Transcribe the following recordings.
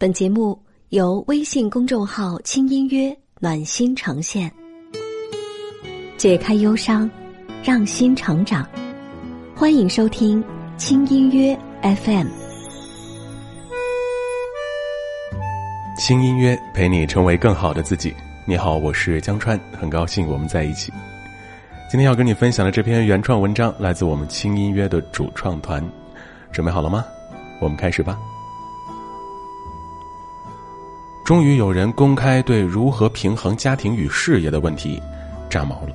本节目由微信公众号“轻音乐暖心呈现，解开忧伤，让心成长。欢迎收听轻音乐 FM。轻音乐陪你成为更好的自己。你好，我是江川，很高兴我们在一起。今天要跟你分享的这篇原创文章来自我们轻音乐的主创团，准备好了吗？我们开始吧。终于有人公开对如何平衡家庭与事业的问题炸毛了。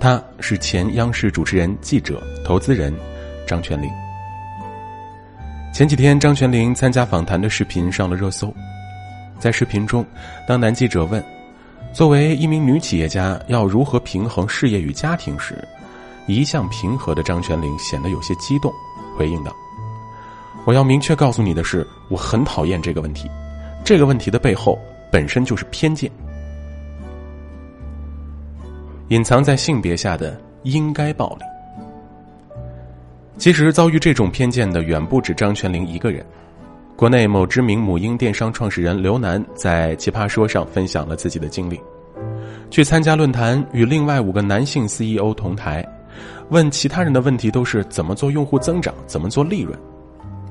他是前央视主持人、记者、投资人张泉灵。前几天，张泉灵参加访谈的视频上了热搜。在视频中，当男记者问：“作为一名女企业家，要如何平衡事业与家庭？”时，一向平和的张泉灵显得有些激动，回应道：“我要明确告诉你的是，我很讨厌这个问题。”这个问题的背后本身就是偏见，隐藏在性别下的应该暴力。其实遭遇这种偏见的远不止张泉灵一个人。国内某知名母婴电商创始人刘楠在《奇葩说》上分享了自己的经历：去参加论坛，与另外五个男性 CEO 同台，问其他人的问题都是怎么做用户增长，怎么做利润。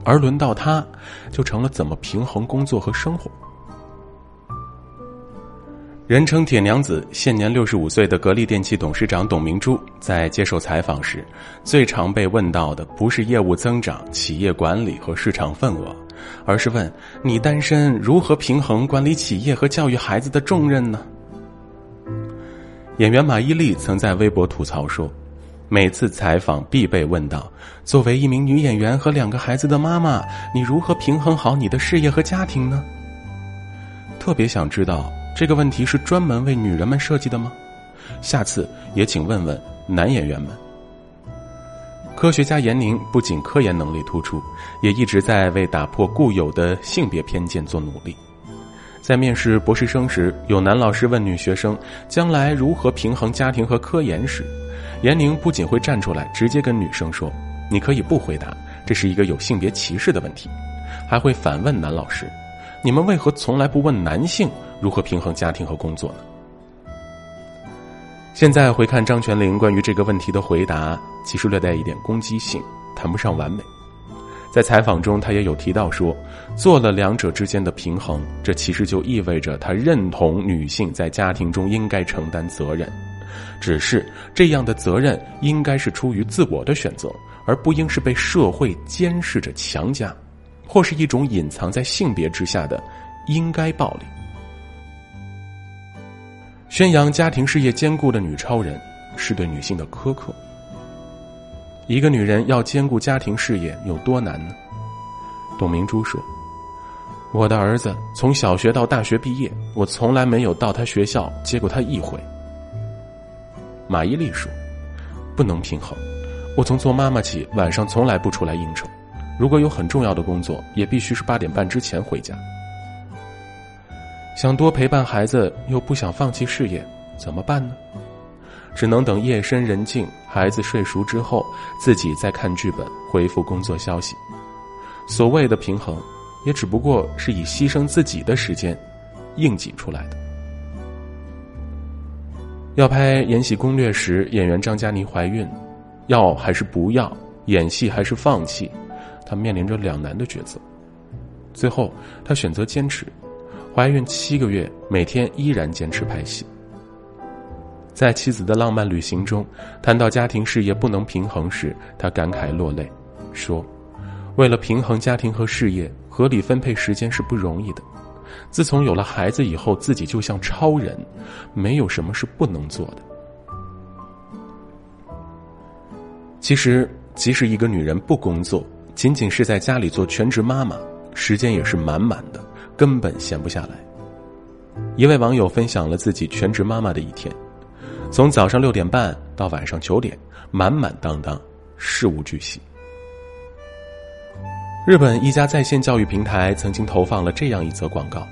而轮到他，就成了怎么平衡工作和生活。人称“铁娘子”、现年六十五岁的格力电器董事长董明珠，在接受采访时，最常被问到的不是业务增长、企业管理和市场份额，而是问你单身如何平衡管理企业和教育孩子的重任呢？演员马伊琍曾在微博吐槽说。每次采访必被问到：作为一名女演员和两个孩子的妈妈，你如何平衡好你的事业和家庭呢？特别想知道这个问题是专门为女人们设计的吗？下次也请问问男演员们。科学家闫宁不仅科研能力突出，也一直在为打破固有的性别偏见做努力。在面试博士生时，有男老师问女学生将来如何平衡家庭和科研时。闫宁不仅会站出来直接跟女生说：“你可以不回答，这是一个有性别歧视的问题。”还会反问男老师：“你们为何从来不问男性如何平衡家庭和工作呢？”现在回看张泉灵关于这个问题的回答，其实略带一点攻击性，谈不上完美。在采访中，他也有提到说，做了两者之间的平衡，这其实就意味着他认同女性在家庭中应该承担责任。只是这样的责任应该是出于自我的选择，而不应是被社会监视着强加，或是一种隐藏在性别之下的应该暴力。宣扬家庭事业兼顾的女超人，是对女性的苛刻。一个女人要兼顾家庭事业有多难呢？董明珠说：“我的儿子从小学到大学毕业，我从来没有到他学校接过他一回。”马伊琍说：“不能平衡。我从做妈妈起，晚上从来不出来应酬。如果有很重要的工作，也必须是八点半之前回家。想多陪伴孩子，又不想放弃事业，怎么办呢？只能等夜深人静，孩子睡熟之后，自己再看剧本，回复工作消息。所谓的平衡，也只不过是以牺牲自己的时间，硬挤出来的。”要拍《延禧攻略》时，演员张嘉倪怀孕，要还是不要？演戏还是放弃？她面临着两难的抉择。最后，她选择坚持。怀孕七个月，每天依然坚持拍戏。在妻子的浪漫旅行中，谈到家庭事业不能平衡时，他感慨落泪，说：“为了平衡家庭和事业，合理分配时间是不容易的。”自从有了孩子以后，自己就像超人，没有什么是不能做的。其实，即使一个女人不工作，仅仅是在家里做全职妈妈，时间也是满满的，根本闲不下来。一位网友分享了自己全职妈妈的一天，从早上六点半到晚上九点，满满当当，事无巨细。日本一家在线教育平台曾经投放了这样一则广告：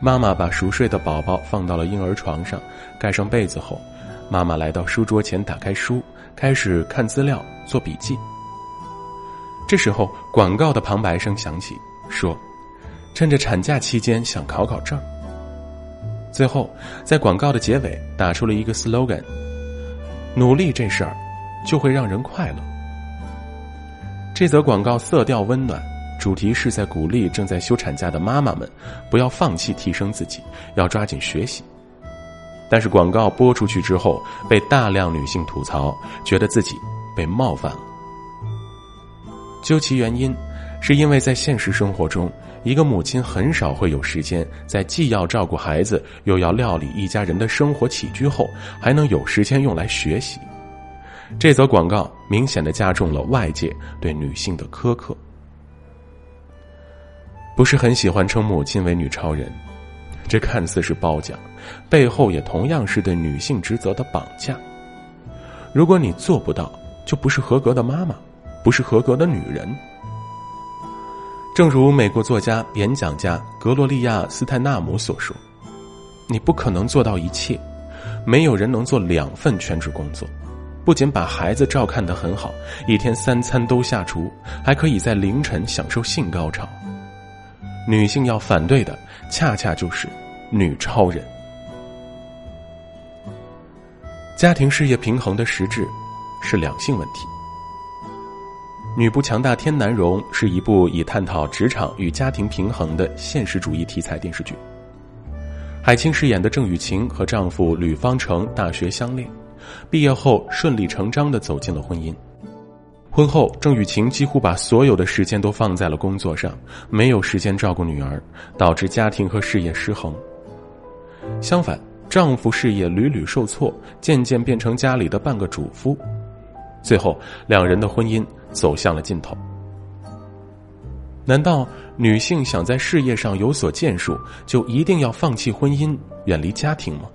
妈妈把熟睡的宝宝放到了婴儿床上，盖上被子后，妈妈来到书桌前，打开书，开始看资料、做笔记。这时候，广告的旁白声响起，说：“趁着产假期间想考考证。最后，在广告的结尾打出了一个 slogan：“ 努力这事儿，就会让人快乐。”这则广告色调温暖，主题是在鼓励正在休产假的妈妈们不要放弃提升自己，要抓紧学习。但是广告播出去之后，被大量女性吐槽，觉得自己被冒犯了。究其原因，是因为在现实生活中，一个母亲很少会有时间在既要照顾孩子，又要料理一家人的生活起居后，还能有时间用来学习。这则广告明显的加重了外界对女性的苛刻。不是很喜欢称母亲为女超人，这看似是褒奖，背后也同样是对女性职责的绑架。如果你做不到，就不是合格的妈妈。不是合格的女人。正如美国作家、演讲家格罗利亚·斯泰纳姆所说：“你不可能做到一切，没有人能做两份全职工作。不仅把孩子照看得很好，一天三餐都下厨，还可以在凌晨享受性高潮。女性要反对的，恰恰就是女超人。家庭事业平衡的实质，是两性问题。”女不强大天难容是一部以探讨职场与家庭平衡的现实主义题材电视剧。海清饰演的郑雨晴和丈夫吕方成大学相恋，毕业后顺理成章的走进了婚姻。婚后，郑雨晴几乎把所有的时间都放在了工作上，没有时间照顾女儿，导致家庭和事业失衡。相反，丈夫事业屡屡受挫，渐渐变成家里的半个主夫。最后，两人的婚姻走向了尽头。难道女性想在事业上有所建树，就一定要放弃婚姻，远离家庭吗？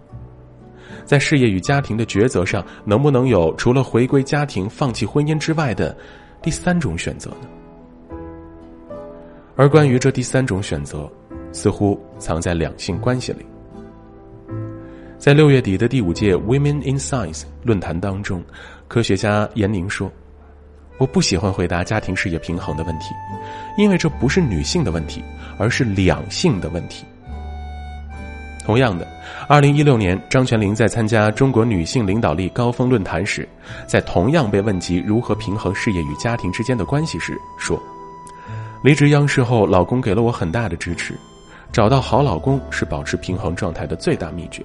在事业与家庭的抉择上，能不能有除了回归家庭、放弃婚姻之外的第三种选择呢？而关于这第三种选择，似乎藏在两性关系里。在六月底的第五届 Women in Science 论坛当中。科学家严宁说：“我不喜欢回答家庭事业平衡的问题，因为这不是女性的问题，而是两性的问题。”同样的，二零一六年，张泉灵在参加中国女性领导力高峰论坛时，在同样被问及如何平衡事业与家庭之间的关系时说：“离职央视后，老公给了我很大的支持，找到好老公是保持平衡状态的最大秘诀。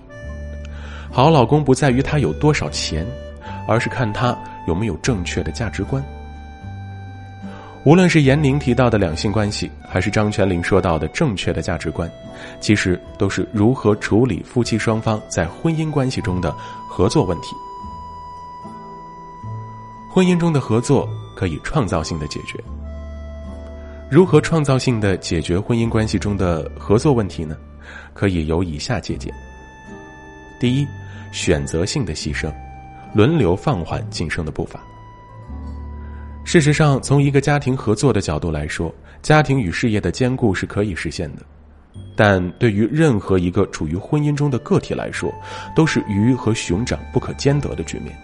好老公不在于他有多少钱。”而是看他有没有正确的价值观。无论是严宁提到的两性关系，还是张泉灵说到的正确的价值观，其实都是如何处理夫妻双方在婚姻关系中的合作问题。婚姻中的合作可以创造性的解决。如何创造性的解决婚姻关系中的合作问题呢？可以有以下借鉴：第一，选择性的牺牲。轮流放缓晋升的步伐。事实上，从一个家庭合作的角度来说，家庭与事业的兼顾是可以实现的，但对于任何一个处于婚姻中的个体来说，都是鱼和熊掌不可兼得的局面。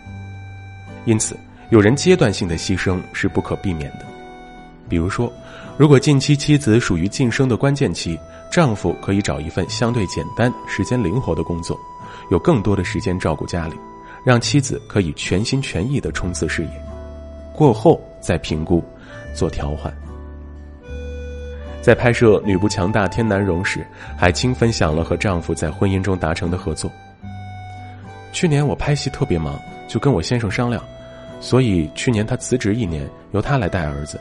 因此，有人阶段性的牺牲是不可避免的。比如说，如果近期妻子属于晋升的关键期，丈夫可以找一份相对简单、时间灵活的工作，有更多的时间照顾家里。让妻子可以全心全意的冲刺事业，过后再评估，做调换。在拍摄《女不强大天难容》时，海清分享了和丈夫在婚姻中达成的合作。去年我拍戏特别忙，就跟我先生商量，所以去年他辞职一年，由他来带儿子。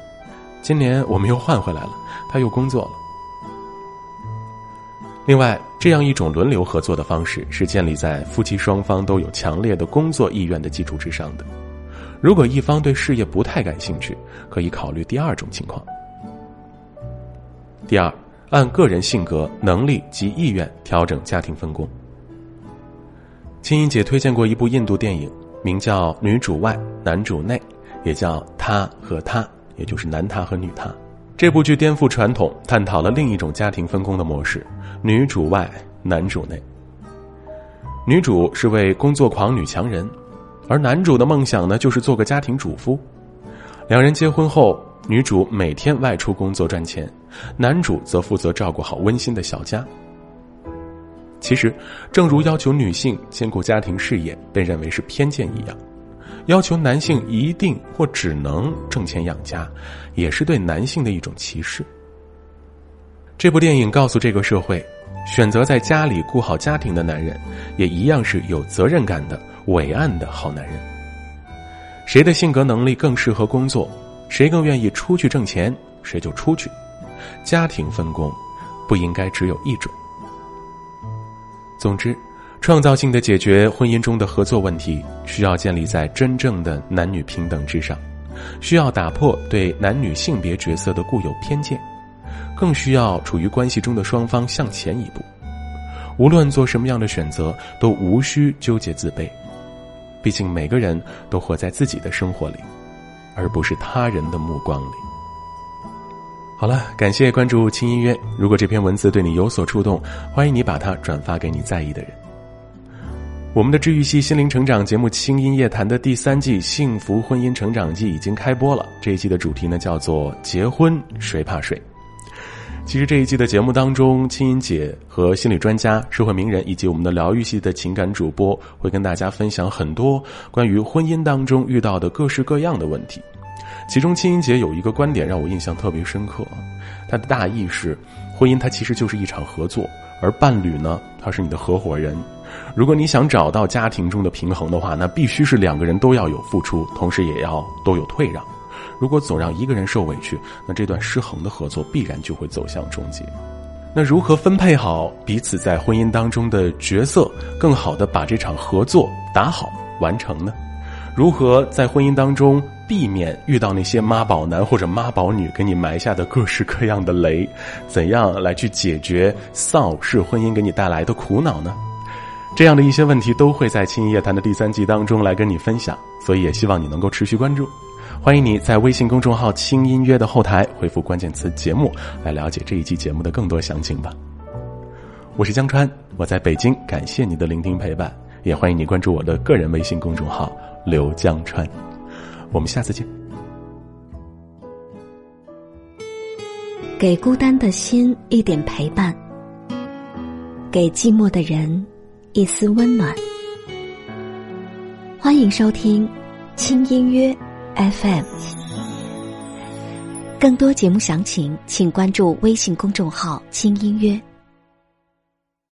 今年我们又换回来了，他又工作了。另外，这样一种轮流合作的方式是建立在夫妻双方都有强烈的工作意愿的基础之上的。如果一方对事业不太感兴趣，可以考虑第二种情况。第二，按个人性格、能力及意愿调整家庭分工。青音姐推荐过一部印度电影，名叫《女主外，男主内》，也叫《他和他》，也就是男他和女他。这部剧颠覆传统，探讨了另一种家庭分工的模式：女主外，男主内。女主是位工作狂女强人，而男主的梦想呢，就是做个家庭主夫。两人结婚后，女主每天外出工作赚钱，男主则负责照顾好温馨的小家。其实，正如要求女性兼顾家庭事业被认为是偏见一样，要求男性一定或只能挣钱养家，也是对男性的一种歧视。这部电影告诉这个社会，选择在家里顾好家庭的男人，也一样是有责任感的伟岸的好男人。谁的性格能力更适合工作，谁更愿意出去挣钱，谁就出去。家庭分工，不应该只有一种。总之，创造性的解决婚姻中的合作问题，需要建立在真正的男女平等之上，需要打破对男女性别角色的固有偏见，更需要处于关系中的双方向前一步。无论做什么样的选择，都无需纠结自卑，毕竟每个人都活在自己的生活里，而不是他人的目光里。好了，感谢关注轻音乐。如果这篇文字对你有所触动，欢迎你把它转发给你在意的人。我们的治愈系心灵成长节目《轻音夜谈》的第三季《幸福婚姻成长记》已经开播了。这一季的主题呢叫做“结婚谁怕谁”。其实这一季的节目当中，青音姐和心理专家、社会名人以及我们的疗愈系的情感主播会跟大家分享很多关于婚姻当中遇到的各式各样的问题。其中，青音姐有一个观点让我印象特别深刻，她的大意是：婚姻它其实就是一场合作，而伴侣呢，他是你的合伙人。如果你想找到家庭中的平衡的话，那必须是两个人都要有付出，同时也要都有退让。如果总让一个人受委屈，那这段失衡的合作必然就会走向终结。那如何分配好彼此在婚姻当中的角色，更好的把这场合作打好完成呢？如何在婚姻当中？避免遇到那些妈宝男或者妈宝女给你埋下的各式各样的雷，怎样来去解决丧偶式婚姻给你带来的苦恼呢？这样的一些问题都会在《轻音夜谈》的第三季当中来跟你分享，所以也希望你能够持续关注。欢迎你在微信公众号“轻音乐”的后台回复关键词“节目”来了解这一期节目的更多详情吧。我是江川，我在北京，感谢你的聆听陪伴，也欢迎你关注我的个人微信公众号“刘江川”。我们下次见。给孤单的心一点陪伴，给寂寞的人一丝温暖。欢迎收听轻音乐 FM，更多节目详情请关注微信公众号“轻音乐”。